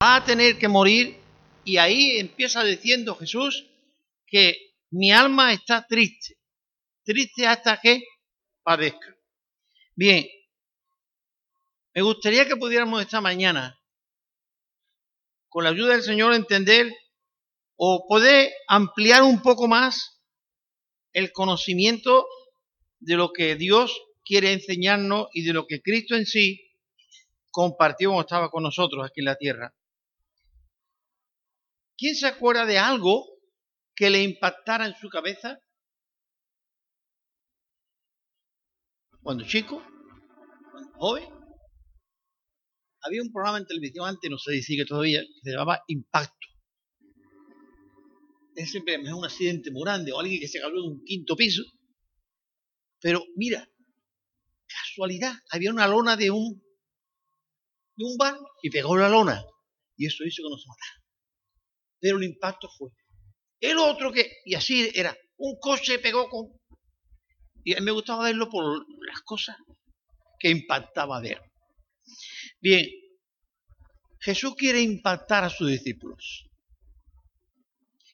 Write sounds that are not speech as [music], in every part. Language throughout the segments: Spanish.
a tener que morir y ahí empieza diciendo Jesús que mi alma está triste, triste hasta que padezca. Bien, me gustaría que pudiéramos esta mañana, con la ayuda del Señor, entender o poder ampliar un poco más el conocimiento de lo que Dios quiere enseñarnos y de lo que Cristo en sí compartió cuando estaba con nosotros aquí en la tierra. ¿Quién se acuerda de algo que le impactara en su cabeza? Cuando chico, cuando joven, había un programa en televisión antes, no sé si sigue todavía, que se llamaba Impacto. Es siempre un accidente muy grande o alguien que se cayó de un quinto piso. Pero mira, casualidad, había una lona de un, de un bar y pegó la lona. Y eso hizo que no se matara pero el impacto fue. El otro que, y así era, un coche pegó con... Y me gustaba verlo por las cosas que impactaba ver. Bien, Jesús quiere impactar a sus discípulos.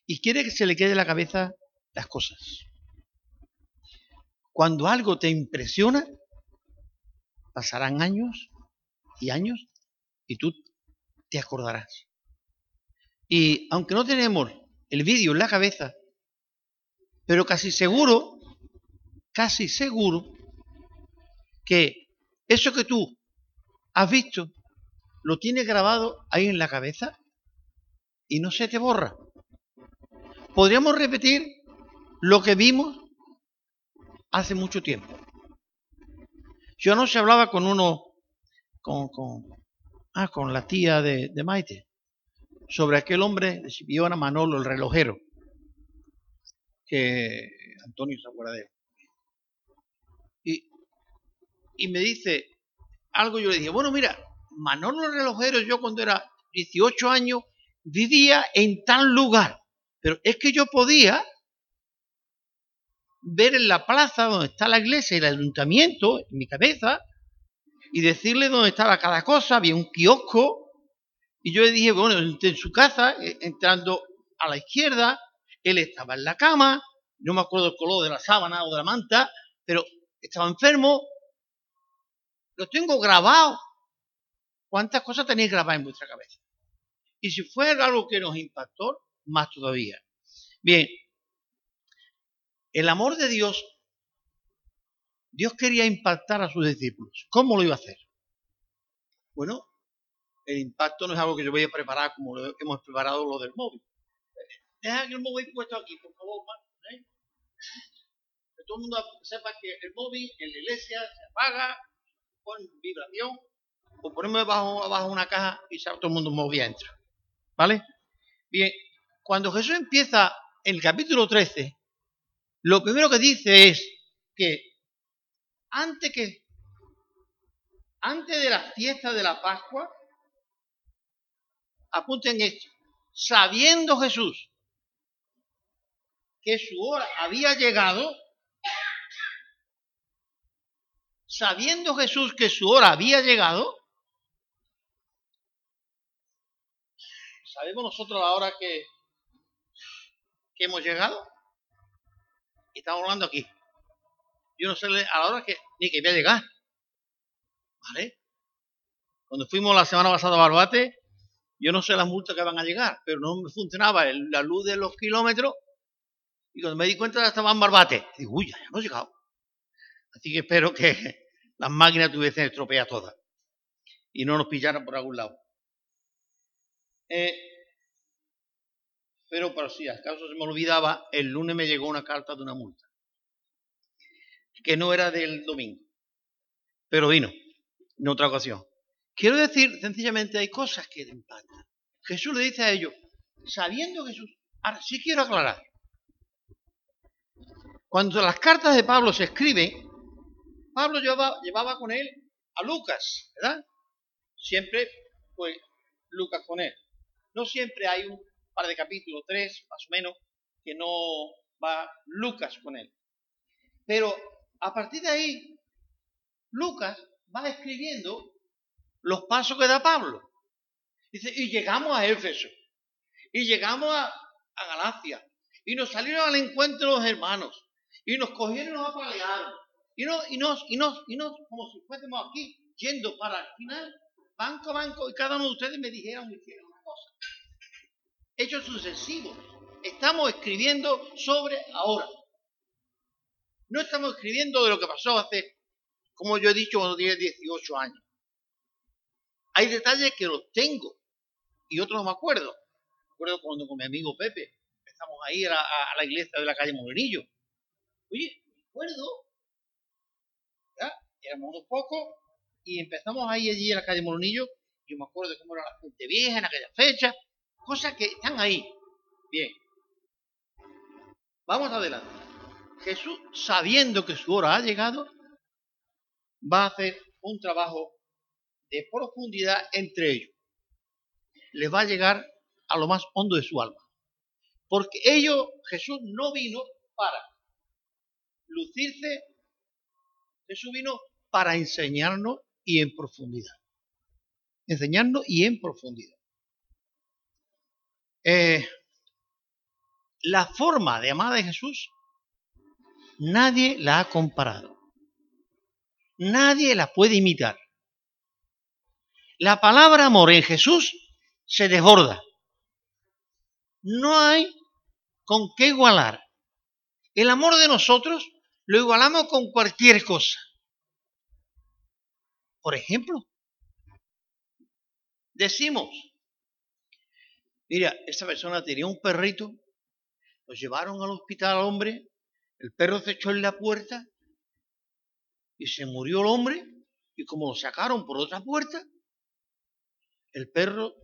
Y quiere que se le quede en la cabeza las cosas. Cuando algo te impresiona, pasarán años y años y tú te acordarás. Y aunque no tenemos el vídeo en la cabeza, pero casi seguro, casi seguro, que eso que tú has visto lo tienes grabado ahí en la cabeza y no se te borra. Podríamos repetir lo que vimos hace mucho tiempo. Yo no se hablaba con uno, con, con, ah, con la tía de, de Maite, sobre aquel hombre de a Manolo, el relojero, que Antonio se acuerda de él. Y, y me dice algo, yo le dije, bueno, mira, Manolo el relojero, yo cuando era 18 años, vivía en tal lugar, pero es que yo podía ver en la plaza donde está la iglesia y el ayuntamiento, en mi cabeza, y decirle dónde estaba cada cosa, había un kiosco, y yo le dije, bueno, en su casa, eh, entrando a la izquierda, él estaba en la cama, no me acuerdo el color de la sábana o de la manta, pero estaba enfermo. Lo tengo grabado. ¿Cuántas cosas tenéis grabadas en vuestra cabeza? Y si fue algo que nos impactó, más todavía. Bien, el amor de Dios, Dios quería impactar a sus discípulos. ¿Cómo lo iba a hacer? Bueno, el impacto no es algo que yo voy a preparar como lo hemos preparado lo del móvil. Deja que el móvil puesto aquí, por favor, ¿eh? Que todo el mundo sepa que el móvil en la iglesia se apaga, pone vibración, o ponemos abajo, abajo una caja y ya todo el mundo móvil entra. ¿Vale? Bien, cuando Jesús empieza el capítulo 13, lo primero que dice es que antes que antes de la fiesta de la Pascua, apunten esto, sabiendo Jesús que su hora había llegado, sabiendo Jesús que su hora había llegado, ¿sabemos nosotros la hora que, que hemos llegado? estamos hablando aquí. Yo no sé a la hora que ni que voy a llegar. ¿Vale? Cuando fuimos la semana pasada a Barbate, yo no sé las multas que van a llegar, pero no me funcionaba la luz de los kilómetros y cuando me di cuenta estaba en Barbate. Digo, uy, ya hemos llegado. Así que espero que [laughs] las máquinas tuviesen estropeadas todas y no nos pillaran por algún lado. Eh, pero por si acaso se me olvidaba, el lunes me llegó una carta de una multa, que no era del domingo, pero vino en otra ocasión. Quiero decir, sencillamente hay cosas que empatan. Jesús le dice a ellos, sabiendo Jesús, ahora sí quiero aclarar. Cuando las cartas de Pablo se escriben, Pablo llevaba, con él a Lucas, ¿verdad? Siempre, pues, Lucas con él. No siempre hay un par de capítulos, tres más o menos, que no va Lucas con él. Pero a partir de ahí, Lucas va escribiendo los pasos que da Pablo. Dice, y llegamos a Éfeso, y llegamos a, Galacia, y nos salieron al encuentro los hermanos, y nos cogieron y nos apalearon, y nos, y nos, y nos, y nos, como si fuésemos aquí, yendo para el final, banco a banco, y cada uno de ustedes me dijeron, me hicieron una cosa. Hechos sucesivos. Estamos escribiendo sobre ahora. No estamos escribiendo de lo que pasó hace, como yo he dicho, cuando tenía 18 años. Hay detalles que los tengo, y otros no me acuerdo. Me acuerdo cuando con mi amigo Pepe empezamos a ir a, la iglesia de la calle Molinillo. Oye, me acuerdo, ¿ya? éramos unos pocos y empezamos a ir allí a la calle Molinillo. Yo me acuerdo de cómo era la gente vieja en aquella fecha, cosas que están ahí. Bien, vamos adelante. Jesús, sabiendo que su hora ha llegado, va a hacer un trabajo de profundidad entre ellos le va a llegar a lo más hondo de su alma. Porque ello, Jesús no vino para lucirse, Jesús vino para enseñarnos y en profundidad. Enseñarnos y en profundidad. Eh, la forma de amar de Jesús, nadie la ha comparado. Nadie la puede imitar. La palabra amor en Jesús se desborda. No hay con qué igualar. El amor de nosotros lo igualamos con cualquier cosa. Por ejemplo, decimos, mira, esta persona tenía un perrito, lo llevaron al hospital al hombre, el perro se echó en la puerta y se murió el hombre y como lo sacaron por otra puerta, el perro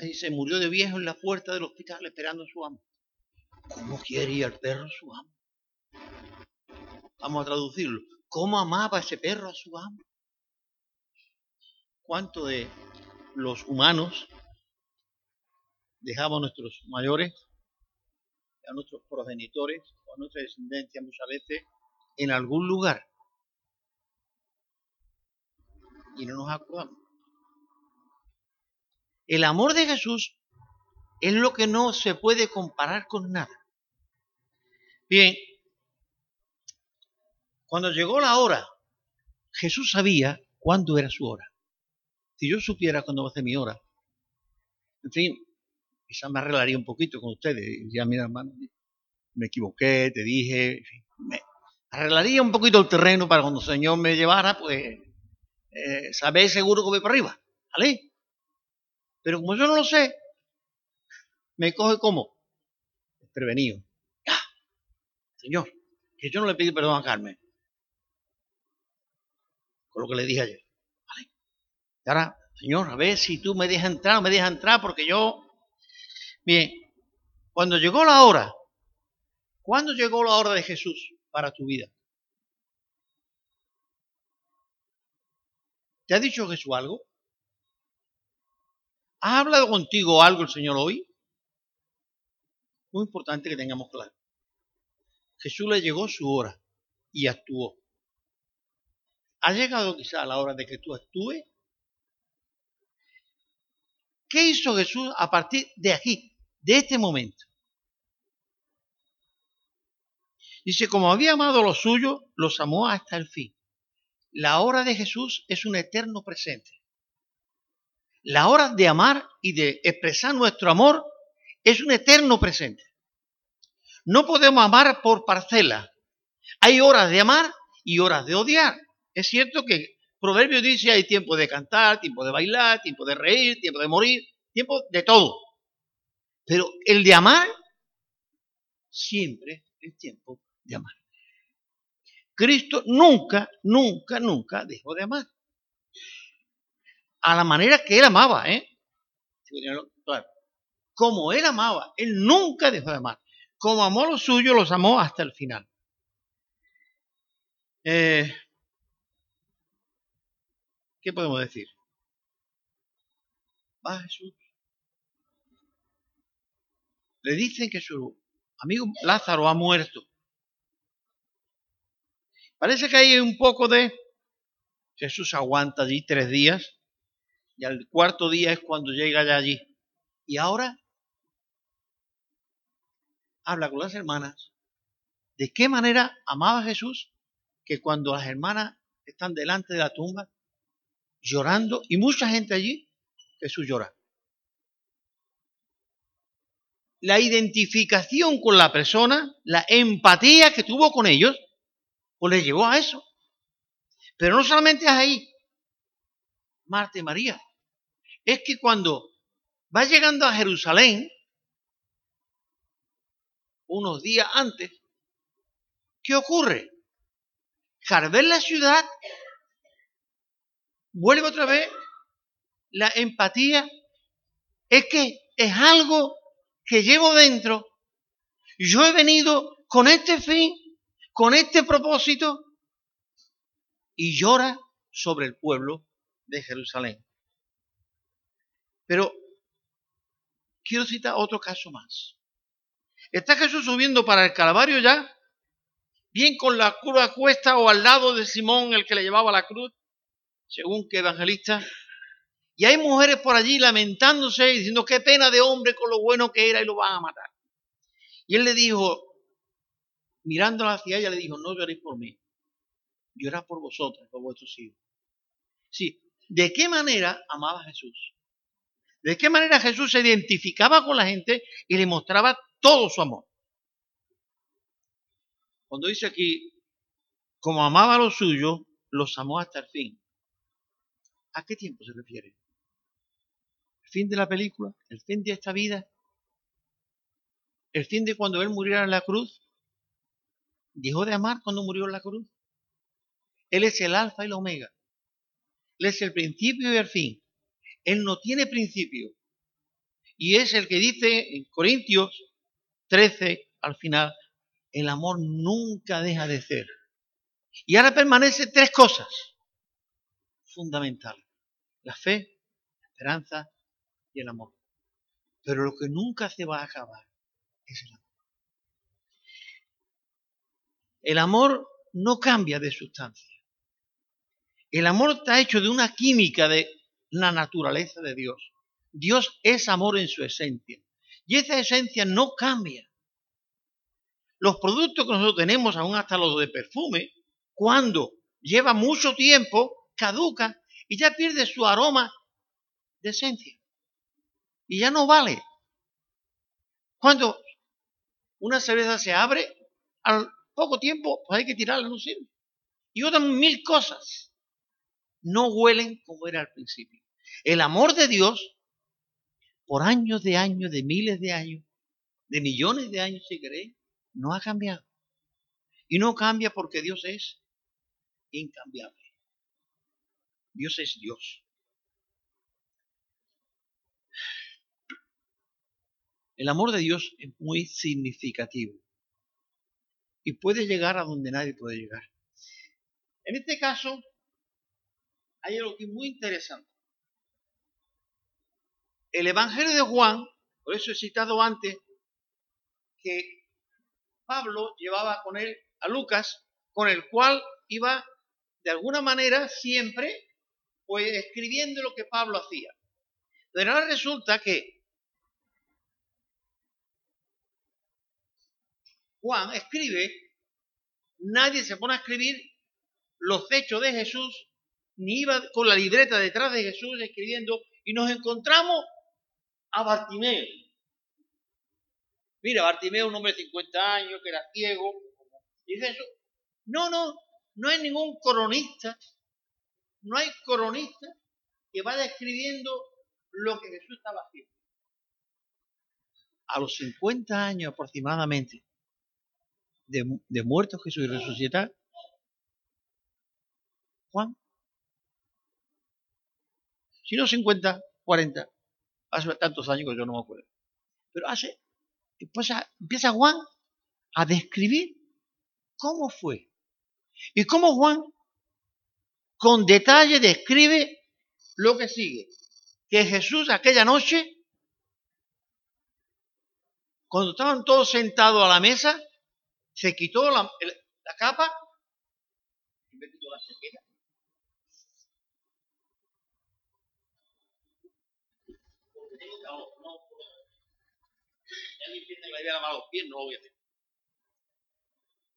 Ahí se murió de viejo en la puerta del hospital esperando a su amo. ¿Cómo quiere ir el perro su amo? Vamos a traducirlo. ¿Cómo amaba ese perro a su amo? ¿Cuánto de los humanos dejamos a nuestros mayores, a nuestros progenitores, o a nuestra descendencia muchas veces en algún lugar? Y no nos acordamos. El amor de Jesús es lo que no se puede comparar con nada. Bien, cuando llegó la hora, Jesús sabía cuándo era su hora. Si yo supiera cuándo va a ser mi hora, en fin, quizás me arreglaría un poquito con ustedes. Ya, mira, hermano, me equivoqué, te dije, en fin, arreglaría un poquito el terreno para cuando el Señor me llevara, pues, eh, saber seguro que voy para arriba. ¿Vale? Pero como yo no lo sé, me coge como prevenido. Ya, señor, que yo no le pedí perdón a Carmen. Con lo que le dije ayer. Ahora, señor, a ver si tú me dejas entrar o me dejas entrar porque yo... Bien, cuando llegó la hora, ¿cuándo llegó la hora de Jesús para tu vida? ¿Te ha dicho Jesús algo? ¿Ha hablado contigo algo el Señor hoy? Muy importante que tengamos claro. Jesús le llegó su hora y actuó. ¿Ha llegado quizá la hora de que tú actúes? ¿Qué hizo Jesús a partir de aquí, de este momento? Dice, como había amado los suyos, los amó hasta el fin. La hora de Jesús es un eterno presente. La hora de amar y de expresar nuestro amor es un eterno presente. No podemos amar por parcela. Hay horas de amar y horas de odiar. Es cierto que Proverbio dice hay tiempo de cantar, tiempo de bailar, tiempo de reír, tiempo de morir, tiempo de todo. Pero el de amar siempre es tiempo de amar. Cristo nunca, nunca, nunca dejó de amar a la manera que él amaba, ¿eh? Como él amaba, él nunca dejó de amar. Como amó los suyos, los amó hasta el final. Eh, ¿Qué podemos decir? Va Jesús. Le dicen que su amigo Lázaro ha muerto. Parece que hay un poco de Jesús aguanta allí tres días Y al cuarto día es cuando llega ya allí. Y ahora habla con las hermanas de qué manera amaba Jesús que cuando las hermanas están delante de la tumba llorando y mucha gente allí, Jesús llora. La identificación con la persona, la empatía que tuvo con ellos, pues le llevó a eso. Pero no solamente es ahí, Marta y María, es que cuando va llegando a Jerusalén, unos días antes, ¿qué ocurre? al ver la ciudad, vuelve otra vez la empatía. Es que es algo que llevo dentro. Yo he venido con este fin, con este propósito, y llora sobre el pueblo de Jerusalén. Pero quiero citar otro caso más. Está Jesús subiendo para el Calvario ya, bien con la cruz a cuesta o al lado de Simón, el que le llevaba la cruz, según que evangelista. Y hay mujeres por allí lamentándose y diciendo qué pena de hombre con lo bueno que era y lo van a matar. Y él le dijo, mirándola hacia ella, le dijo, no lloréis por mí, llorad por vosotras, por vuestros hijos. Sí, ¿de qué manera amaba Jesús? ¿De qué manera Jesús se identificaba con la gente y le mostraba todo su amor. Cuando dice aquí, como amaba a los suyos, los amó hasta el fin. ¿A qué tiempo se refiere? ¿El fin de la película? ¿El fin de esta vida? ¿El fin de cuando Él muriera en la cruz? ¿Dejó de amar cuando murió en la cruz? Él es el alfa y el omega. Él es el principio y el fin. Él no tiene principio. Y es el que dice en Corintios 13, al final, el amor nunca deja de ser. Y ahora permanecen tres cosas fundamentales. La fe, la esperanza y el amor. Pero lo que nunca se va a acabar es el amor. El amor no cambia de sustancia. El amor está hecho de una química de la naturaleza de Dios. Dios es amor en su esencia. Y esa esencia no cambia. Los productos que nosotros tenemos, aún hasta los de perfume, cuando lleva mucho tiempo, caduca y ya pierde su aroma de esencia. Y ya no vale. Cuando una cerveza se abre, al poco tiempo pues hay que tirarla, no sirve. Y otras mil cosas no huelen como era al principio. El amor de Dios por años de años, de miles de años, de millones de años si queréis, no ha cambiado. Y no cambia porque Dios es incambiable. Dios es Dios. El amor de Dios es muy significativo y puede llegar a donde nadie puede llegar. En este caso, hay algo que es muy interesante el Evangelio de Juan, por eso he citado antes, que Pablo llevaba con él a Lucas, con el cual iba de alguna manera siempre pues escribiendo lo que Pablo hacía. Pero ahora resulta que Juan escribe, nadie se pone a escribir los hechos de Jesús, ni iba con la libreta detrás de Jesús escribiendo, y nos encontramos a Bartimeo. Mira, Bartimeo, un hombre de 50 años, que era ciego. Dice eso. No, no, no hay ningún coronista, no hay coronista que vaya escribiendo lo que Jesús estaba haciendo. A los 50 años aproximadamente de, de muerto Jesús y resucitar, Juan, si no 50, 40, hace tantos años que yo no me acuerdo. Pero hace, empieza Juan a describir cómo fue. Y cómo Juan con detalle describe lo que sigue. Que Jesús aquella noche, cuando estaban todos sentados a la mesa, se quitó la, la capa me quitó la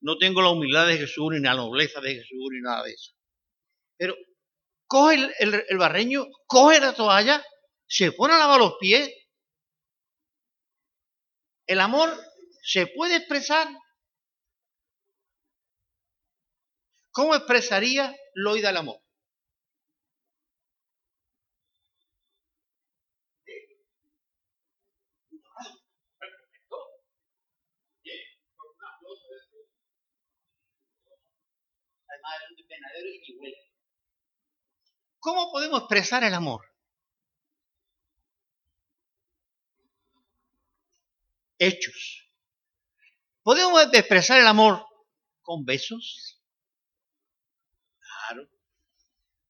No tengo la humildad de Jesús, ni la nobleza de Jesús, ni nada de eso. Pero coge el barreño, coge la toalla, se pone a lavar los pies. El amor se puede expresar. ¿Cómo expresaría Loida el amor? ¿Cómo podemos expresar el amor? Hechos. ¿Podemos expresar el amor con besos? Claro.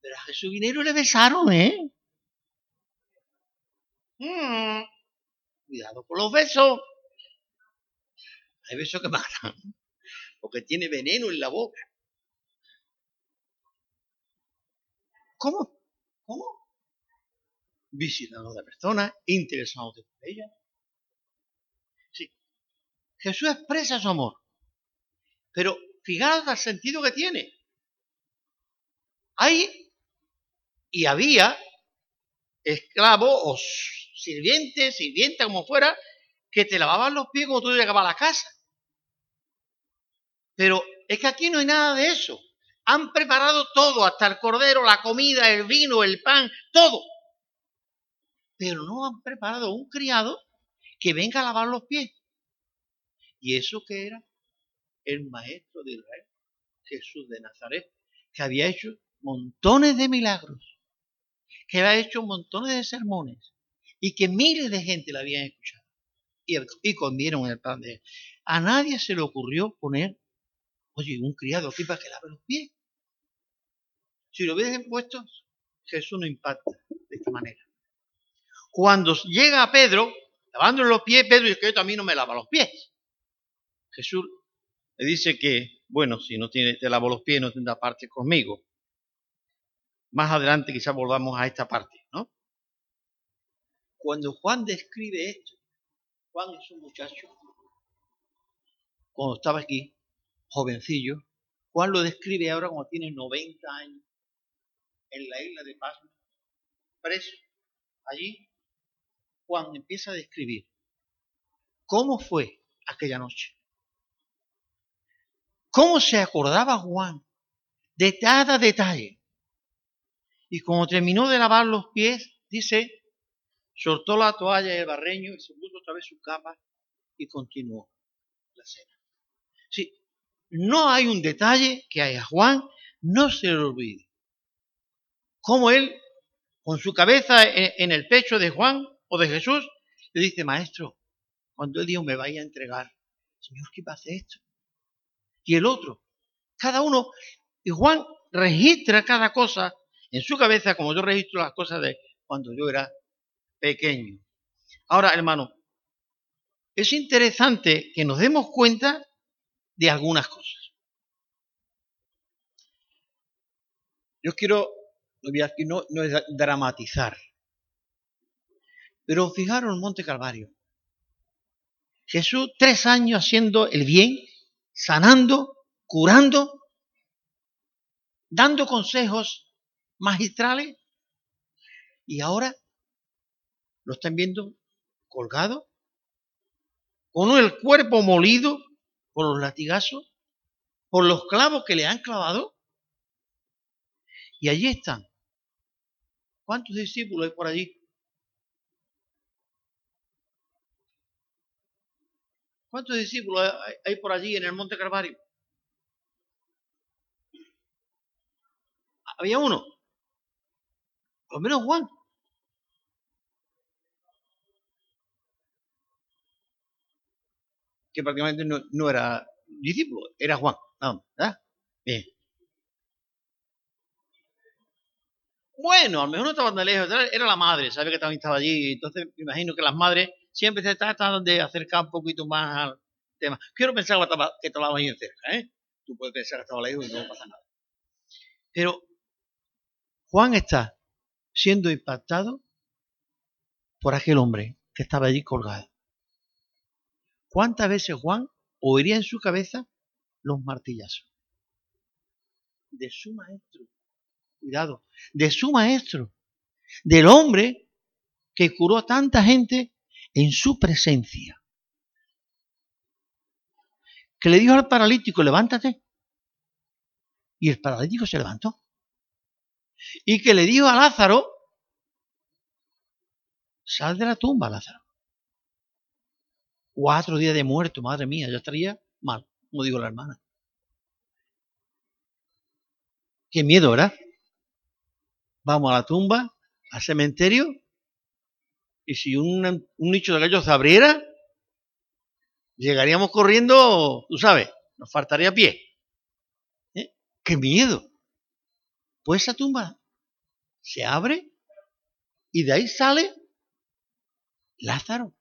Pero a Jesús Vinero le besaron, ¿eh? Mm. Cuidado con los besos. Hay besos que matan, porque tiene veneno en la boca. ¿Cómo? ¿Cómo? Visitando a la persona, interesados en ella. Sí. Jesús expresa su amor. Pero fijaos el sentido que tiene. Hay y había esclavos o sirvientes, sirvienta como fuera, que te lavaban los pies cuando tú llegabas a la casa. Pero es que aquí no hay nada de eso. Han preparado todo, hasta el cordero, la comida, el vino, el pan, todo. Pero no han preparado un criado que venga a lavar los pies. ¿Y eso qué era? El maestro de Israel, Jesús de Nazaret, que había hecho montones de milagros, que había hecho montones de sermones y que miles de gente la habían escuchado y, y comieron el pan de él. A nadie se le ocurrió poner, oye, un criado aquí para que lave los pies. Si lo hubiesen puesto, Jesús no impacta de esta manera. Cuando llega a Pedro, lavándole los pies, Pedro dice que yo también no me lava los pies. Jesús le dice que, bueno, si no tiene, te lavo los pies, no tendrá parte conmigo. Más adelante quizás volvamos a esta parte, ¿no? Cuando Juan describe esto, Juan es un muchacho, cuando estaba aquí, jovencillo, Juan lo describe ahora cuando tiene 90 años, en la isla de Pasmo, preso. Allí, Juan empieza a describir cómo fue aquella noche. ¿Cómo se acordaba Juan de cada detalle? Y cuando terminó de lavar los pies, dice, soltó la toalla y el barreño y se puso otra vez su capa y continuó la cena. Sí, no hay un detalle que a Juan no se le olvide. Como él, con su cabeza en el pecho de Juan o de Jesús, le dice, maestro, cuando el Dios me vaya a entregar, Señor, ¿qué pasa esto? Y el otro, cada uno, y Juan registra cada cosa en su cabeza como yo registro las cosas de cuando yo era pequeño. Ahora, hermano, es interesante que nos demos cuenta de algunas cosas. Yo quiero, no, no es dramatizar, pero fijaros en Monte Calvario. Jesús tres años haciendo el bien, sanando, curando, dando consejos magistrales y ahora lo están viendo colgado, con el cuerpo molido por los latigazos, por los clavos que le han clavado. Y allí están. ¿Cuántos discípulos hay por allí? ¿Cuántos discípulos hay por allí en el Monte Calvario? Había uno. Por lo menos Juan. Que prácticamente no, era discípulo, era Juan. ¿verdad? Bien. Bueno, a lo mejor no estaba tan lejos, era la madre, sabe que también estaba allí. Entonces me imagino que las madres siempre se tratan de acercar un poquito más al tema. Quiero pensar que estaba, ahí cerca, ¿eh? Tú puedes pensar que estaba lejos y no pasa nada. Pero Juan está siendo impactado por aquel hombre que estaba allí colgado. ¿cuántas veces Juan oiría en su cabeza los martillazos? De su maestro. Cuidado, de su maestro. Del hombre que curó a tanta gente en su presencia. Que le dijo al paralítico, levántate. Y el paralítico se levantó. Y que le dijo a Lázaro, sal de la tumba, Lázaro. Cuatro días de muerto, madre mía, ya estaría mal, como digo la hermana. Qué miedo, ¿verdad? Vamos a la tumba, al cementerio, y si un, nicho de gallos se abriera, llegaríamos corriendo, tú sabes, nos faltaría pie. ¿Eh? ¡Qué miedo! Pues esa tumba se abre y de ahí sale Lázaro.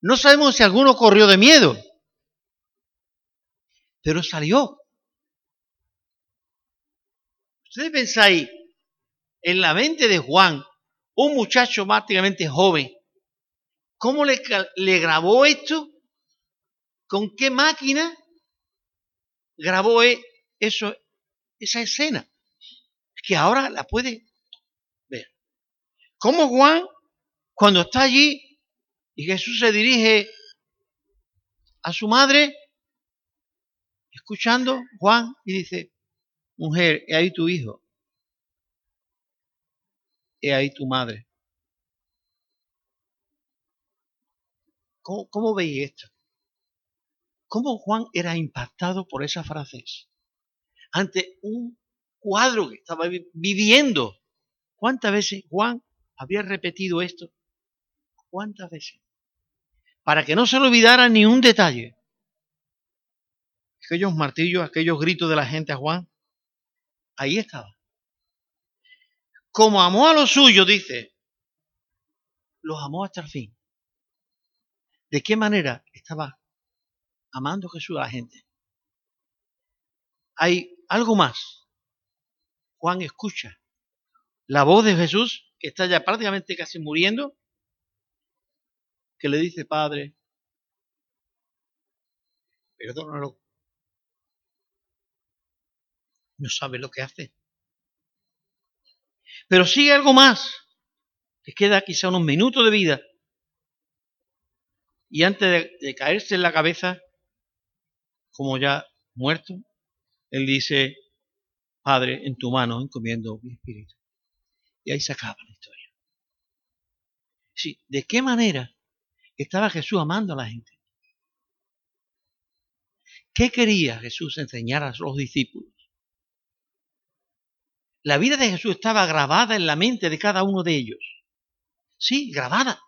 No sabemos si alguno corrió de miedo, pero salió. Ustedes pensáis en la mente de Juan, un muchacho prácticamente joven, ¿cómo le, le grabó esto? ¿Con qué máquina grabó e, eso, esa escena? Que ahora la puede ver. ¿Cómo Juan, cuando está allí y Jesús se dirige a su madre, escuchando Juan y dice, mujer, he ahí tu hijo, he ahí tu madre. ¿Cómo, cómo veis esto? ¿Cómo Juan era impactado por esa frase? Ante un cuadro que estaba viviendo. ¿Cuántas veces Juan había repetido esto? ¿Cuántas veces? Para que no se le olvidara ni un detalle. Aquellos martillos, aquellos gritos de la gente a Juan, ahí estaba. Como amó a los suyos, dice, los amó hasta el fin. ¿De qué manera estaba amando Jesús a la gente? Hay algo más. Juan escucha la voz de Jesús, que está ya prácticamente casi muriendo, que le dice, Padre, perdónalo. No sabe lo que hace. Pero sigue algo más, que queda quizá unos minutos de vida. Y antes de, de caerse en la cabeza, como ya muerto, él dice, Padre, en tu mano encomiendo mi espíritu. Y ahí se acaba la historia. Sí, ¿de qué manera estaba Jesús amando a la gente. ¿Qué quería Jesús enseñar a los discípulos? La vida de Jesús estaba grabada en la mente de cada uno de ellos. Sí, grabada.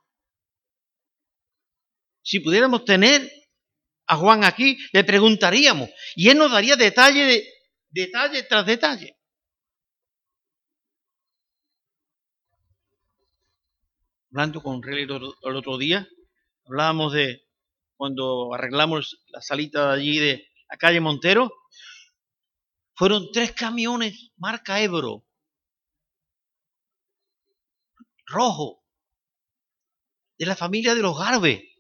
Si pudiéramos tener a Juan aquí, le preguntaríamos y él nos daría detalle, detalle tras detalle. Hablando con Rey el otro día, Hablábamos de cuando arreglamos la salita allí de la calle Montero. Fueron tres camiones marca Ebro. Rojo. De la familia de los Garbe.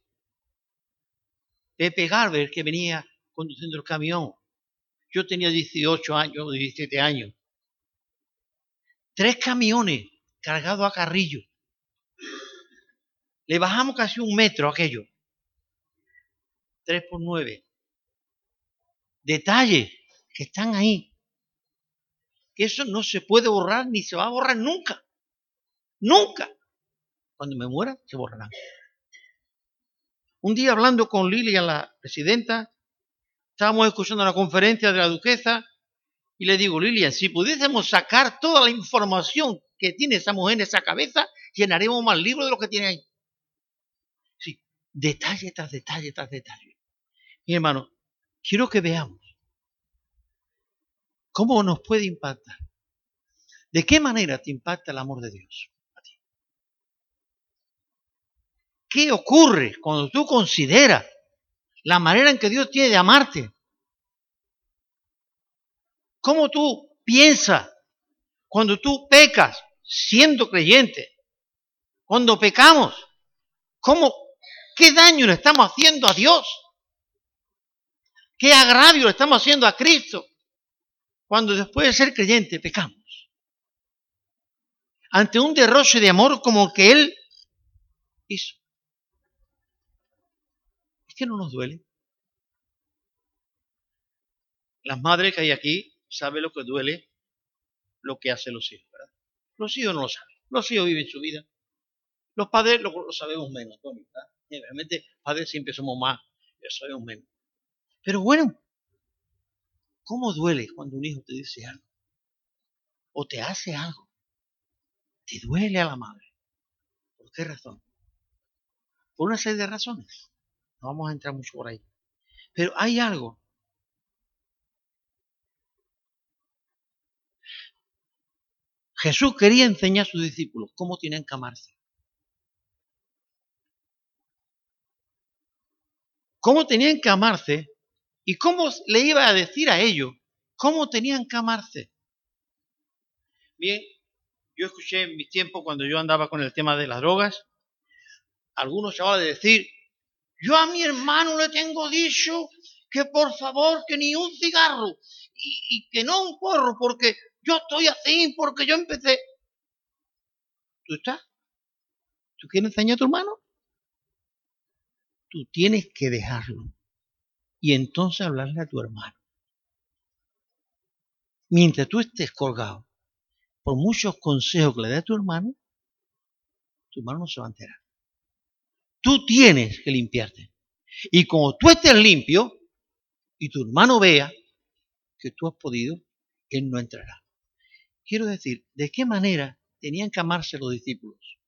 Pepe Garber que venía conduciendo el camión. Yo tenía 18 años, 17 años. Tres camiones cargados a carrillo. Le bajamos casi un metro aquello. Tres por nueve. Detalles que están ahí. Que eso no se puede borrar ni se va a borrar nunca. Nunca. Cuando me muera, se borrarán. Un día hablando con Lilia, la presidenta, estábamos escuchando la conferencia de la duquesa y le digo, Lilia, si pudiésemos sacar toda la información que tiene esa mujer en esa cabeza, llenaremos más libros de lo que tiene ahí detalle tras detalle tras detalle. Mi hermano, quiero que veamos cómo nos puede impactar. ¿De qué manera te impacta el amor de Dios? A ti? ¿Qué ocurre cuando tú consideras la manera en que Dios tiene de amarte? ¿Cómo tú piensas cuando tú pecas siendo creyente? Cuando pecamos, ¿cómo qué daño le estamos haciendo a Dios. Qué agravio le estamos haciendo a Cristo. Cuando después de ser creyente pecamos. Ante un derroche de amor como que Él hizo. ¿Es que no nos duele? Las madres que hay aquí saben lo que duele lo que hacen los hijos, ¿verdad? Los hijos no lo saben. Los hijos viven su vida. Los padres lo, sabemos menos, ¿verdad? realmente padres siempre somos más, sabemos menos. Pero bueno, ¿cómo duele cuando un hijo te dice algo? O te hace algo. Te duele a la madre. ¿Por qué razón? Por una serie de razones. No vamos a entrar mucho por ahí. Pero hay algo Jesús quería enseñar a sus discípulos cómo tienen que amarse. Cómo tenían que amarse y cómo le iba a decir a ellos cómo tenían que amarse. Bien, yo escuché en mi tiempo cuando yo andaba con el tema de las drogas, algunos chavales decir, yo a mi hermano le tengo dicho que por favor que ni un cigarro y, y que no un porro porque yo estoy así porque yo empecé. ¿Tú estás? ¿Tú quieres enseñar a tu hermano? Tú tienes que dejarlo. Y entonces hablarle a tu hermano. Mientras tú estés colgado, por muchos consejos que le dé a tu hermano, tu hermano no se va a enterar. Tú tienes que limpiarte. Y como tú estés limpio y tu hermano vea que tú has podido, él no entrará. Quiero decir, ¿de qué manera tenían que amarse los discípulos?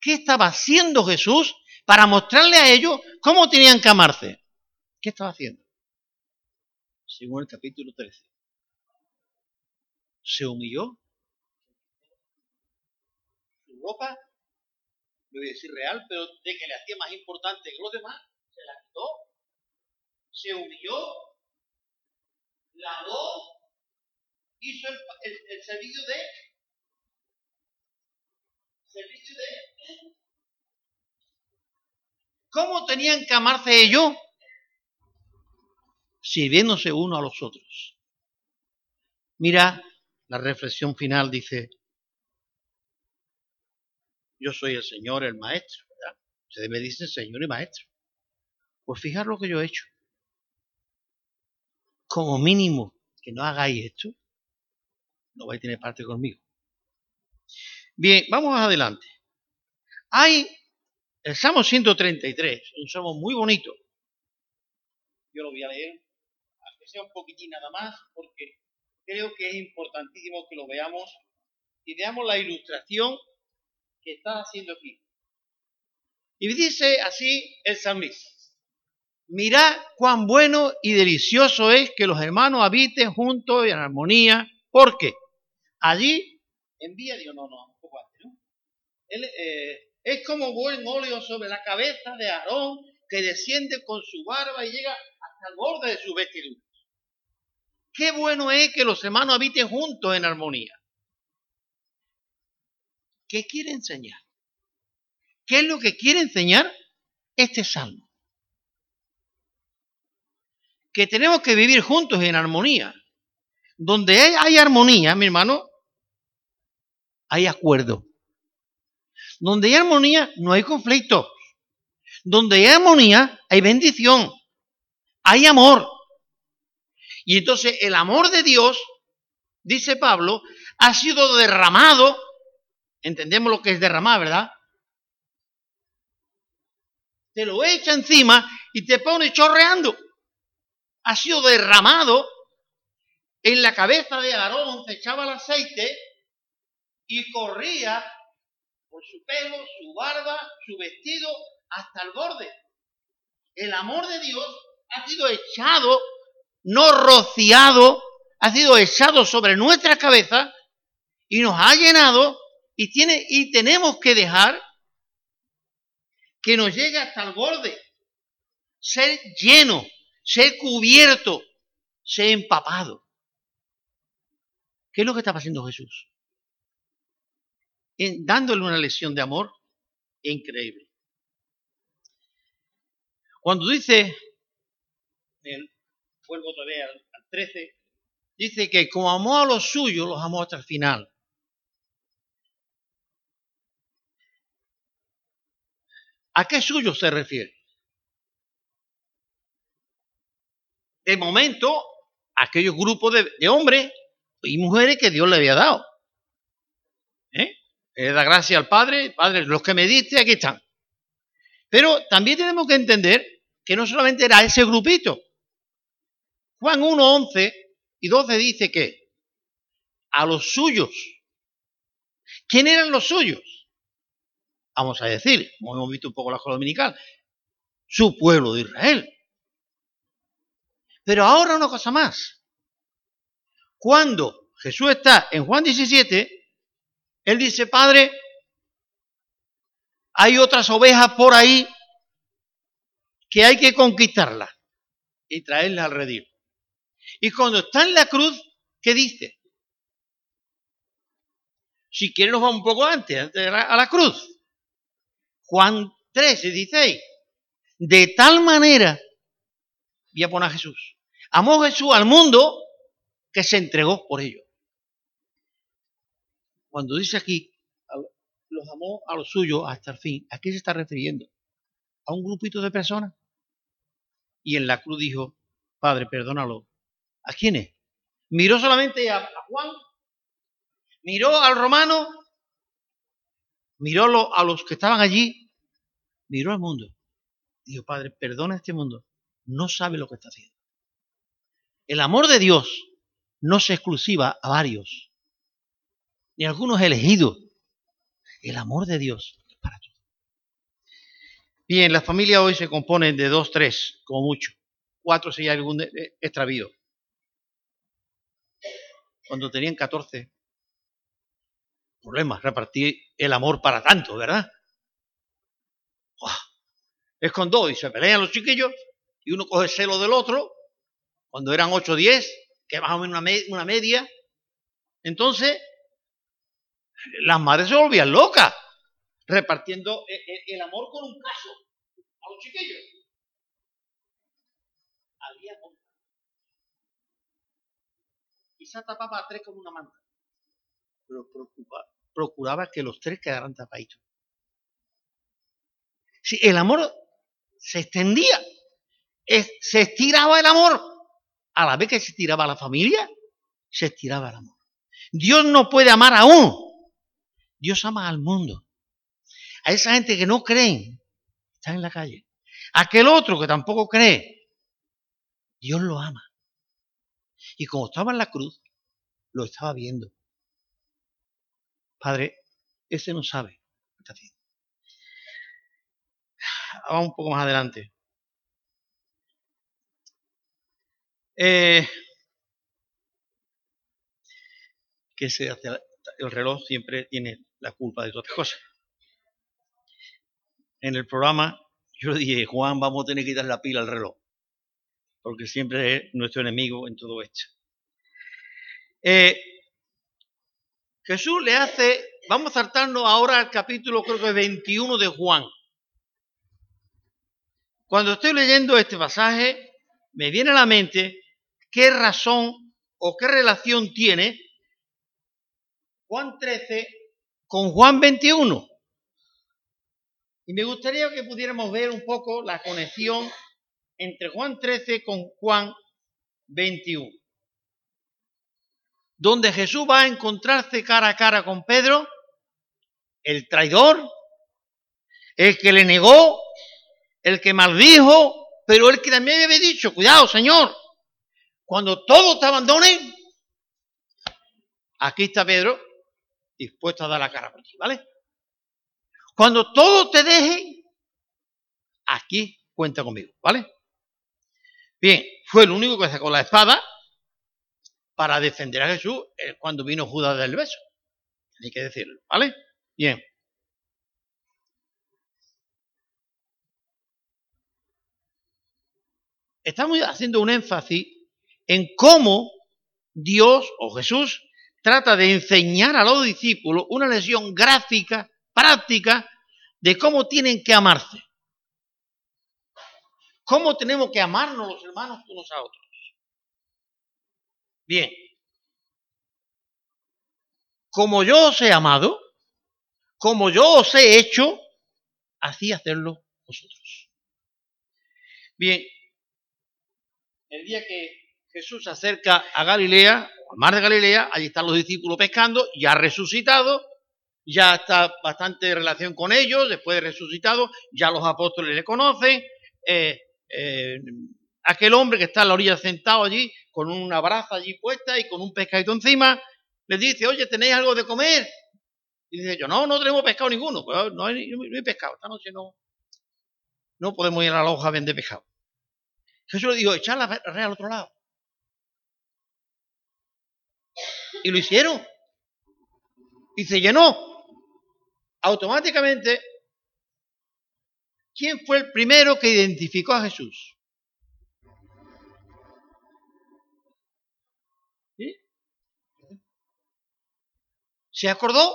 ¿Qué estaba haciendo Jesús para mostrarle a ellos cómo tenían que amarse? ¿Qué estaba haciendo? Según el capítulo 13. Se humilló. Su ropa, no voy a decir real, pero de que le hacía más importante que los demás, se la quitó. Se humilló. Lavó hizo el, servicio de servicio de ¿Cómo tenían que amarse ellos? Sirviéndose uno a los otros. Mira, la reflexión final dice, yo soy el Señor, el Maestro, ¿verdad? Ustedes me dicen Señor y Maestro. Pues fijar lo que yo he hecho. Como mínimo que no hagáis esto, no vais a tener parte conmigo. Bien, vamos adelante. Hay el Salmo 133, un salmo muy bonito. Yo lo voy a leer, un poquitín nada más, porque creo que es importantísimo que lo veamos y veamos la ilustración que está haciendo aquí. Y dice así el salmista. Mirad cuán bueno y delicioso es que los hermanos habiten juntos en armonía. ¿Por qué? Allí envía Dios, no, no, un poco antes, ¿no? Eh, es como buen óleo sobre la cabeza de Aarón que desciende con su barba y llega hasta el borde de su vestidura. Qué bueno es que los hermanos habiten juntos en armonía. ¿Qué quiere enseñar? ¿Qué es lo que quiere enseñar este salmo? Que tenemos que vivir juntos en armonía. Donde hay armonía, mi hermano, hay acuerdo. Donde hay armonía, no hay conflicto. Donde hay armonía, hay bendición. Hay amor. Y entonces el amor de Dios, dice Pablo, ha sido derramado. Entendemos lo que es derramar, ¿verdad? Te lo echa encima y te pone chorreando. Ha sido derramado en la cabeza de Aarón, se echaba el aceite y corría por su pelo, su barba, su vestido, hasta el borde. El amor de Dios ha sido echado, no rociado, ha sido echado sobre nuestra cabeza y nos ha llenado y, tiene, y tenemos que dejar que nos llegue hasta el borde, ser lleno, ser cubierto, ser empapado. ¿Qué es lo que está haciendo Jesús? dándole una lección de amor increíble. Cuando dice, vuelvo otra vez al, 13, dice que como amó a los suyos, los amó hasta el final. ¿A qué suyo se refiere? De momento, aquellos grupos de, hombres y mujeres que Dios le había dado. ¿Eh? Le da gracia al Padre, Padre, los que me diste, aquí están. Pero también tenemos que entender que no solamente era ese grupito. Juan 1, 11 y 12 dice que a los suyos. ¿Quién eran los suyos? Vamos a decir, como hemos visto un poco la escuela dominical, su pueblo de Israel. Pero ahora una cosa más. Cuando Jesús está en Juan 17, él dice, Padre, hay otras ovejas por ahí que hay que conquistarlas y traerlas al redil. Y cuando está en la cruz, ¿qué dice? Si quiere nos vamos un poco antes, antes a la cruz. Juan 13, 16. De tal manera, voy a poner a Jesús. Amó Jesús al mundo que se entregó por ello. Cuando dice aquí, los amó a los suyos hasta el fin. ¿A qué se está refiriendo? ¿A un grupito de personas? Y en la cruz dijo, Padre, perdónalo. ¿A quiénes? Miró solamente a, Juan, miró al romano, miró a los que estaban allí, miró al mundo. Dijo, Padre, perdona a este mundo. No sabe lo que está haciendo. El amor de Dios no se exclusiva a varios, ni a algunos elegidos, el amor de Dios es para todos. Bien, la familia hoy se compone de dos, tres, como mucho. Cuatro si hay algún extravío. Cuando tenían catorce, problemas, repartir el amor para tanto, ¿verdad? Es con dos y se pelean los chiquillos y uno coge celo del otro. Cuando eran ocho o diez, que más o menos una media. Entonces, las madres se volvían locas, repartiendo e, e, el, amor con un caso a los chiquillos. Había. Quizá tapaba a tres con una manta, pero procuraba que los tres quedaran tapaditos. Si el amor se extendía, se estiraba el amor, a la vez que se estiraba la familia, se estiraba el amor. Dios no puede amar a uno Dios ama al mundo. A esa gente que no creen, está en la calle. Aquel otro que tampoco cree, Dios lo ama. Y como estaba en la cruz, lo estaba viendo. Padre, ese no sabe está haciendo. Vamos un poco más adelante. Eh, ¿Qué se hace? El reloj siempre tiene la culpa de todas cosas. En el programa yo dije, Juan, vamos a tener que dar la pila al reloj, porque siempre es nuestro enemigo en todo esto. Eh, Jesús le hace, vamos a saltarnos ahora al capítulo creo que 21 de Juan. Cuando estoy leyendo este pasaje, me viene a la mente qué razón o qué relación tiene Juan 13 con Juan 21. Y me gustaría que pudiéramos ver un poco la conexión entre Juan 13 con Juan 21. Donde Jesús va a encontrarse cara a cara con Pedro, el traidor, el que le negó, el que maldijo, pero el que también había dicho, cuidado Señor, cuando todos te abandonen, aquí está Pedro, dispuesto a dar la cara por ti, ¿vale? Cuando todo te deje, aquí cuenta conmigo, ¿vale? Bien, fue el único que sacó la espada para defender a Jesús eh, cuando vino Judas del beso. Hay que decirlo, ¿vale? Bien. Estamos haciendo un énfasis en cómo Dios o Jesús trata de enseñar a los discípulos una lección gráfica, práctica, de cómo tienen que amarse. Cómo tenemos que amarnos los hermanos unos a otros. Bien, como yo os he amado, como yo os he hecho, así hacerlo vosotros. Bien, el día que Jesús se acerca a Galilea, al mar de Galilea, allí están los discípulos pescando, ya resucitado, ya está bastante relación con ellos, después de resucitado, ya los apóstoles le conocen. Eh, eh, aquel hombre que está a la orilla sentado allí, con una braza allí puesta y con un pescadito encima, les dice, oye, ¿tenéis algo de comer? Y dice yo, no, no tenemos pescado ninguno, pues no hay, pescado, esta noche no, no podemos ir a la hoja a vender pescado. Jesús le dijo, echad la red al otro lado. Y lo hicieron. Y se llenó. Automáticamente, ¿quién fue el primero que identificó a Jesús? ¿Sí? ¿Se acordó?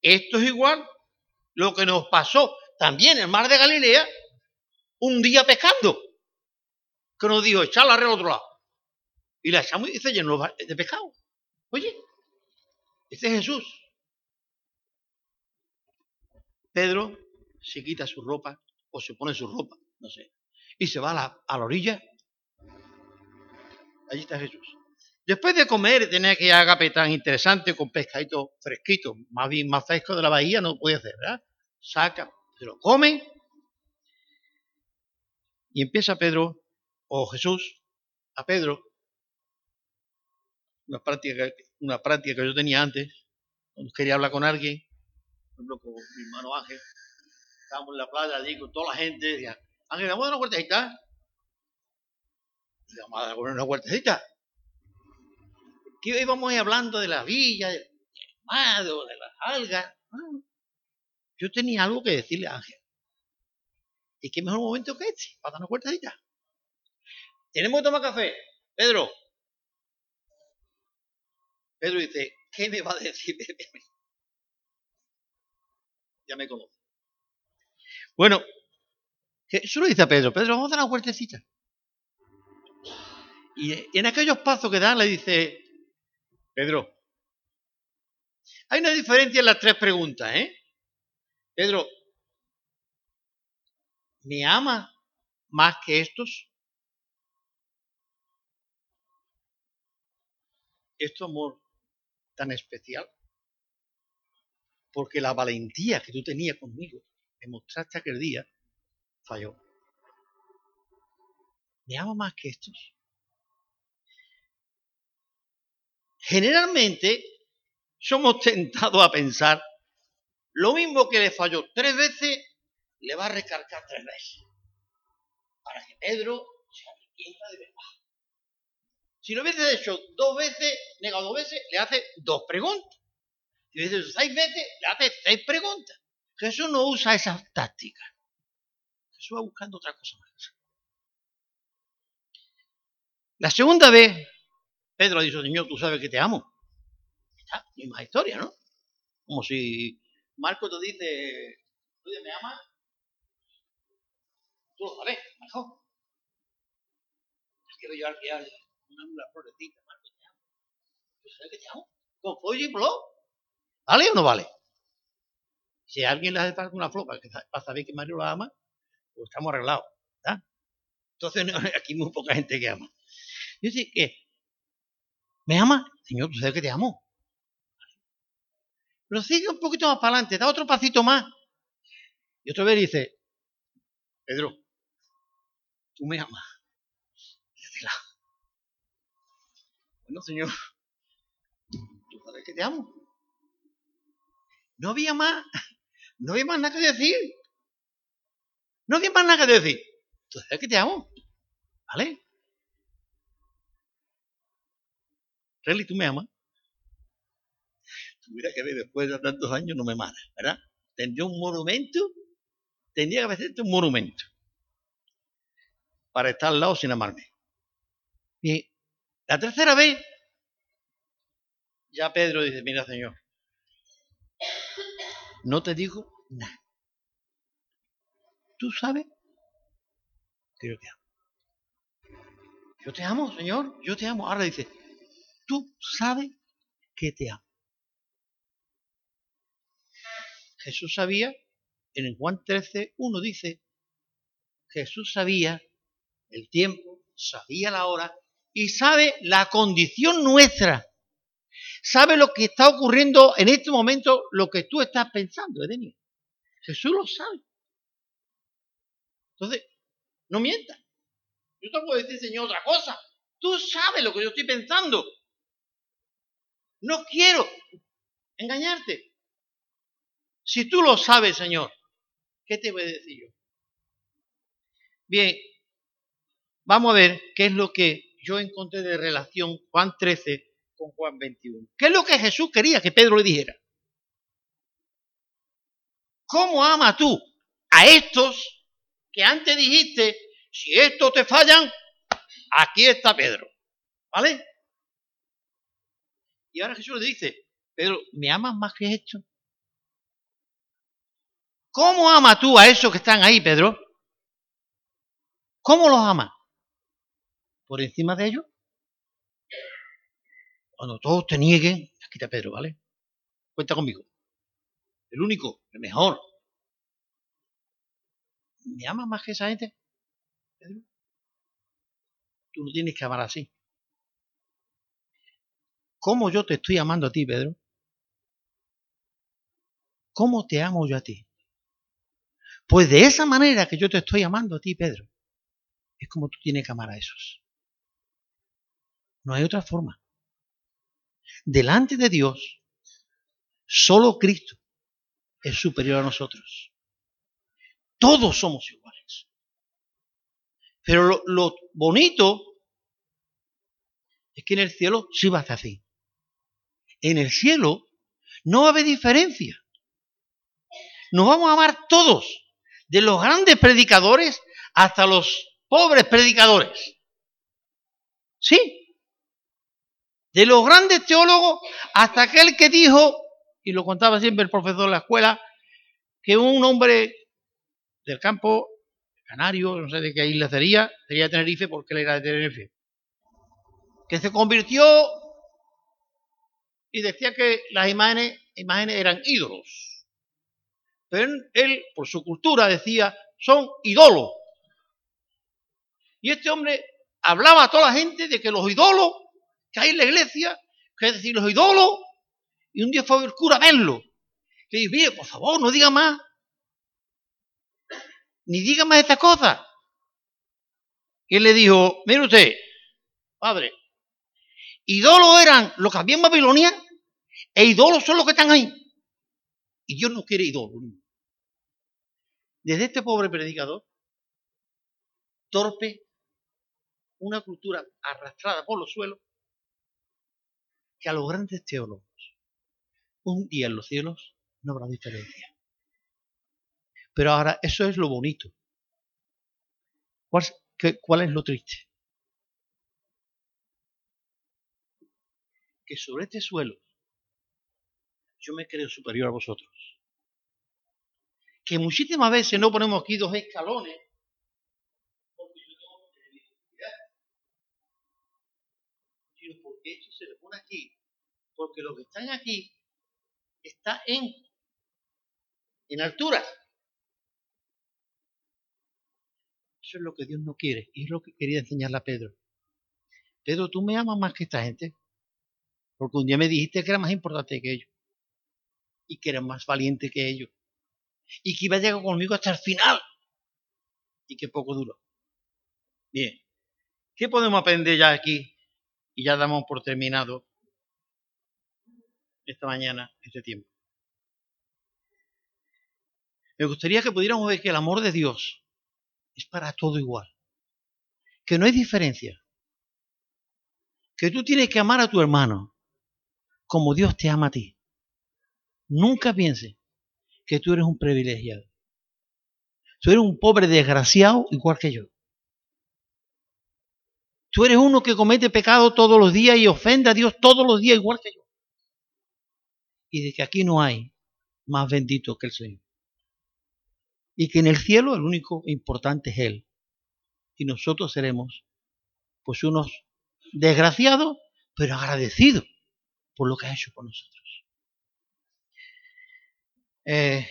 Esto es igual lo que nos pasó también en el mar de Galilea un día pescando. Que nos dijo, echar la red al otro lado. Y la echamos y se llenó de pescado. Oye, este es Jesús. Pedro se quita su ropa o se pone su ropa, no sé, y se va a la, a la orilla. Allí está Jesús. Después de comer, tenía que ir a agape tan interesante con pescadito fresquito, más más fresco de la bahía, no puede hacer, ¿verdad? Saca, se lo come y empieza Pedro, o Jesús, a Pedro, una práctica, una práctica que yo tenía antes, cuando quería hablar con alguien, por ejemplo, con mi hermano Ángel, estábamos en la playa allí con toda la gente, decía, Ángel, vamos a dar una vueltecita. Vamos a dar una vueltecita. Que íbamos ahí hablando de la villa, del mar, de las algas. Yo tenía algo que decirle a Ángel. ¿Y qué mejor momento que este? Para darnos vueltecita. Tenemos que tomar café. Pedro. Pedro dice, ¿qué me va a decir Ya me conoce. Bueno, Jesús le dice a Pedro, Pedro, vamos a dar una vueltecita. Y en aquellos pasos que da le dice, Pedro, hay una diferencia en las tres preguntas, ¿eh? Pedro, ¿me ama más que estos? ¿Es amor tan especial? Porque la valentía que tú tenías conmigo, me mostraste aquel día, falló. ¿Me ama más que estos? Generalmente somos tentados a pensar lo mismo que le falló tres veces, le va a recargar tres veces. Para que Pedro se arrepienta de verdad. Si lo hubiese hecho dos veces, negado dos veces, le hace dos preguntas. Si lo hubiese hecho seis veces, le hace seis preguntas. Jesús no usa esas tácticas. Jesús va buscando otra cosa más. La segunda vez, Pedro dijo, Señor, tú sabes que te amo. Está, misma historia, ¿no? Como si Marco te dice, oye, ¿me amas? Tú lo sabes, mejor. Quiero llevar que haya una, florecita, Marco, te amo. ¿Tú sabes que te amo? Con pollo y flor. ¿Vale o no vale? Si alguien le hace falta una flor para, saber que Mario la ama, pues estamos arreglados. ¿verdad? Entonces [laughs] aquí muy poca gente que ama. Sé que, ¿me ama? Señor, tú sabes que te amo. Pero sigue un poquito más para adelante, da otro pasito más. Y otra vez dice, Pedro, tú me amas. Este bueno, Señor, tú sabes que te amo. No había más, no había más nada que decir. No había más nada que decir. Sabes que te amo. ¿Vale? Relly, tú me amas. Tuviera que ver después de tantos años no me mata, ¿verdad? Tendría un monumento, tendría que hacerte un monumento para estar al lado sin amarme. Y la tercera vez, ya Pedro dice, mira Señor, no te digo nada. ¿Tú sabes que yo te amo. Yo te amo, Señor, yo te amo. Ahora dice, tú sabes que te amo. Jesús sabía, en Juan 13, uno dice, Jesús sabía el tiempo, sabía la hora y sabe la condición nuestra. Sabe lo que está ocurriendo en este momento, lo que tú estás pensando, Edenio. Jesús lo sabe. Entonces, no mientas. Yo te puedo decir, Señor, otra cosa. Tú sabes lo que yo estoy pensando. No quiero engañarte. Si tú lo sabes, Señor, ¿qué te voy a decir yo? Bien, vamos a ver qué es lo que yo encontré de relación Juan 13 con Juan 21. ¿Qué es lo que Jesús quería que Pedro le dijera? ¿Cómo ama tú a estos que antes dijiste, si estos te fallan, aquí está Pedro? ¿Vale? Y ahora Jesús le dice, Pedro, ¿me amas más que esto? ¿Cómo amas tú a esos que están ahí, Pedro? ¿Cómo los amas? ¿Por encima de ellos? Cuando todos te nieguen, aquí está Pedro, ¿vale? Cuenta conmigo. El único, el mejor. ¿Me amas más que esa gente? Pedro. Tú no tienes que amar así. ¿Cómo yo te estoy amando a ti, Pedro? ¿Cómo te amo yo a ti? Pues de esa manera que yo te estoy amando a ti, Pedro, es como tú tienes que amar a esos. No hay otra forma. Delante de Dios, solo Cristo es superior a nosotros. Todos somos iguales. Pero lo, bonito es que en el cielo sí va a ser así. En el cielo no va a haber diferencia. Nos vamos a amar todos, de los grandes predicadores hasta los pobres predicadores. Sí. De los grandes teólogos hasta aquel que dijo, y lo contaba siempre el profesor de la escuela, que un hombre del campo, canario, no sé de qué isla sería, sería Tenerife porque él era de Tenerife, que se convirtió y decía que las imágenes, imágenes eran ídolos. Pero él, por su cultura, decía, son ídolos. Y este hombre hablaba a toda la gente de que los ídolos que hay en la iglesia, que es decir, los ídolos, y un día fue el cura a verlo. Que dice, mire, por favor, no diga más. Ni diga más estas cosas. Y él le dijo, mire usted, padre, ídolos eran los que había en Babilonia, e ídolos son los que están ahí. Y Dios no quiere ídolos. Desde este pobre predicador, torpe, una cultura arrastrada por los suelos, que a los grandes teólogos, un día en los cielos no habrá diferencia. Pero ahora, eso es lo bonito. ¿Cuál, qué, cuál es lo triste? Que sobre este suelo yo me creo superior a vosotros. Que muchísimas veces no ponemos aquí dos escalones porque yo tengo credibilidad, sino porque esto se le pone aquí, porque los que están aquí está en, en altura. Eso es lo que Dios no quiere y es lo que quería enseñarle a Pedro. Pedro, tú me amas más que esta gente. Porque un día me dijiste que era más importante que ellos y que era más valiente que ellos y que iba a llegar conmigo hasta el final y que poco duró. Bien, ¿qué podemos aprender ya aquí? Y ya damos por terminado esta mañana, este tiempo. Me gustaría que pudiéramos ver que el amor de Dios es para todo igual, que no hay diferencia, que tú tienes que amar a tu hermano como Dios te ama a ti. Nunca piense que tú eres un privilegiado. Tú eres un pobre desgraciado igual que yo. Tú eres uno que comete pecado todos los días y ofende a Dios todos los días igual que yo. Y de que aquí no hay más bendito que el Señor. Y que en el cielo el único importante es Él. y nosotros seremos pues unos desgraciados, pero agradecidos por lo que ha hecho por nosotros. Eh,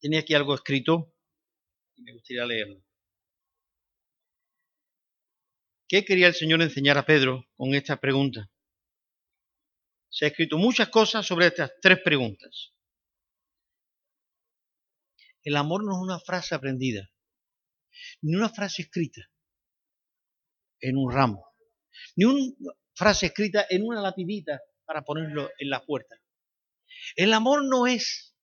tenía aquí algo escrito y me gustaría leerlo. ¿Qué quería el Señor enseñar a Pedro con esta pregunta? Se ha escrito muchas cosas sobre estas tres preguntas. El amor no es una frase aprendida, ni una frase escrita en un ramo, ni una frase escrita en una lapidita para ponerlo en la puerta. El amor no es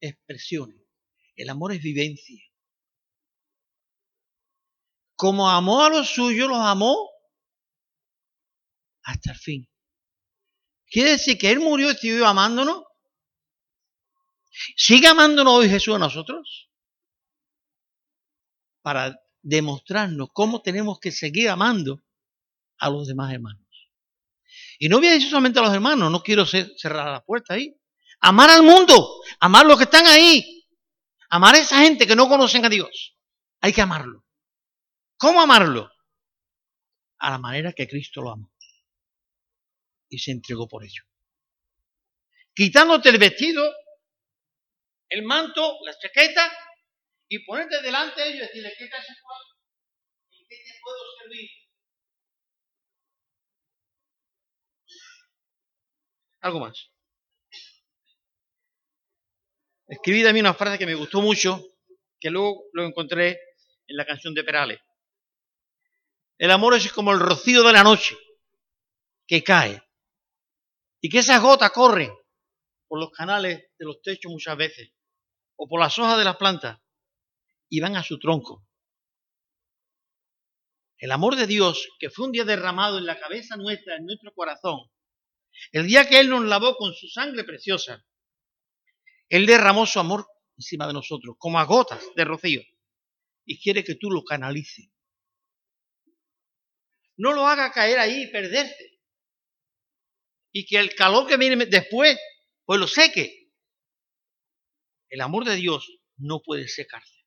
expresiones, el amor es vivencia. Como amó a los suyos, los amó hasta el fin. Quiere decir que Él murió y siguió amándonos ¿Sigue amándonos hoy Jesús a nosotros? Para demostrarnos cómo tenemos que seguir amando a los demás hermanos. Y no voy a decir solamente a los hermanos, no quiero cerrar la puerta ahí. Amar al mundo, amar a los que están ahí, amar a esa gente que no conocen a Dios. Hay que amarlo. ¿Cómo amarlo? A la manera que Cristo lo amó. Y se entregó por ello. Quitándote el vestido el manto, la chaqueta y ponerte delante de ellos y decirle, ¿qué te hace ¿En qué te puedo servir? Algo más. Escribí también una frase que me gustó mucho, que luego lo encontré en la canción de Perales. El amor es como el rocío de la noche que cae y que esas gotas corren por los canales de los techos muchas veces o por las hojas de las plantas y van a su tronco. El amor de Dios, que fue un día derramado en la cabeza nuestra, en nuestro corazón, el día que Él nos lavó con su sangre preciosa, Él derramó su amor encima de nosotros, como a gotas de rocío, y quiere que tú lo canalices. No lo haga caer ahí y perderse. Y que el calor que viene después, pues lo seque. El amor de Dios no puede secarse.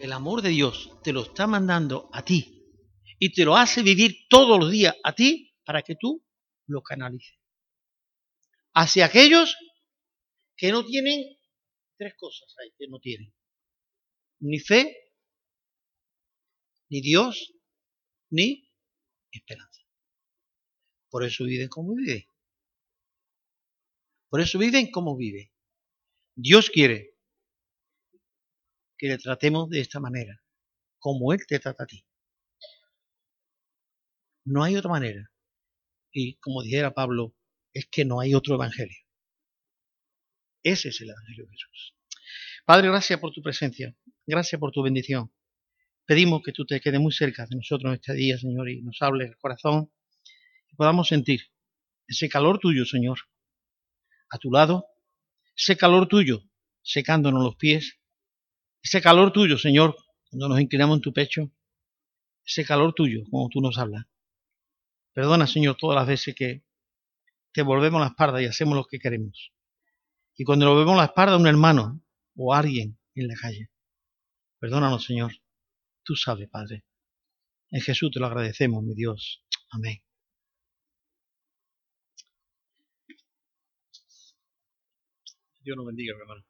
El amor de Dios te lo está mandando a ti y te lo hace vivir todos los días a ti para que tú lo canalices. Hacia aquellos que no tienen tres cosas hay que no tienen. Ni fe, ni Dios, ni esperanza. Por eso viven como viven. Por eso viven como viven. Dios quiere que le tratemos de esta manera, como Él te trata a ti. No hay otra manera. Y como dijera Pablo, es que no hay otro evangelio. Ese es el evangelio de Jesús. Padre, gracias por tu presencia. Gracias por tu bendición. Pedimos que tú te quedes muy cerca de nosotros en este día, Señor, y nos hables el corazón y podamos sentir ese calor tuyo, Señor, a tu lado ese calor tuyo secándonos los pies, ese calor tuyo, Señor, cuando nos inclinamos en tu pecho, ese calor tuyo, como tú nos hablas. Perdona, Señor, todas las veces que te volvemos la espalda y hacemos lo que queremos. Y cuando lo vemos la espalda a un hermano o a alguien en la calle, perdónanos, Señor. Tú sabes, Padre. En Jesús te lo agradecemos, mi Dios. Amén. Dios nos bendiga, hermano.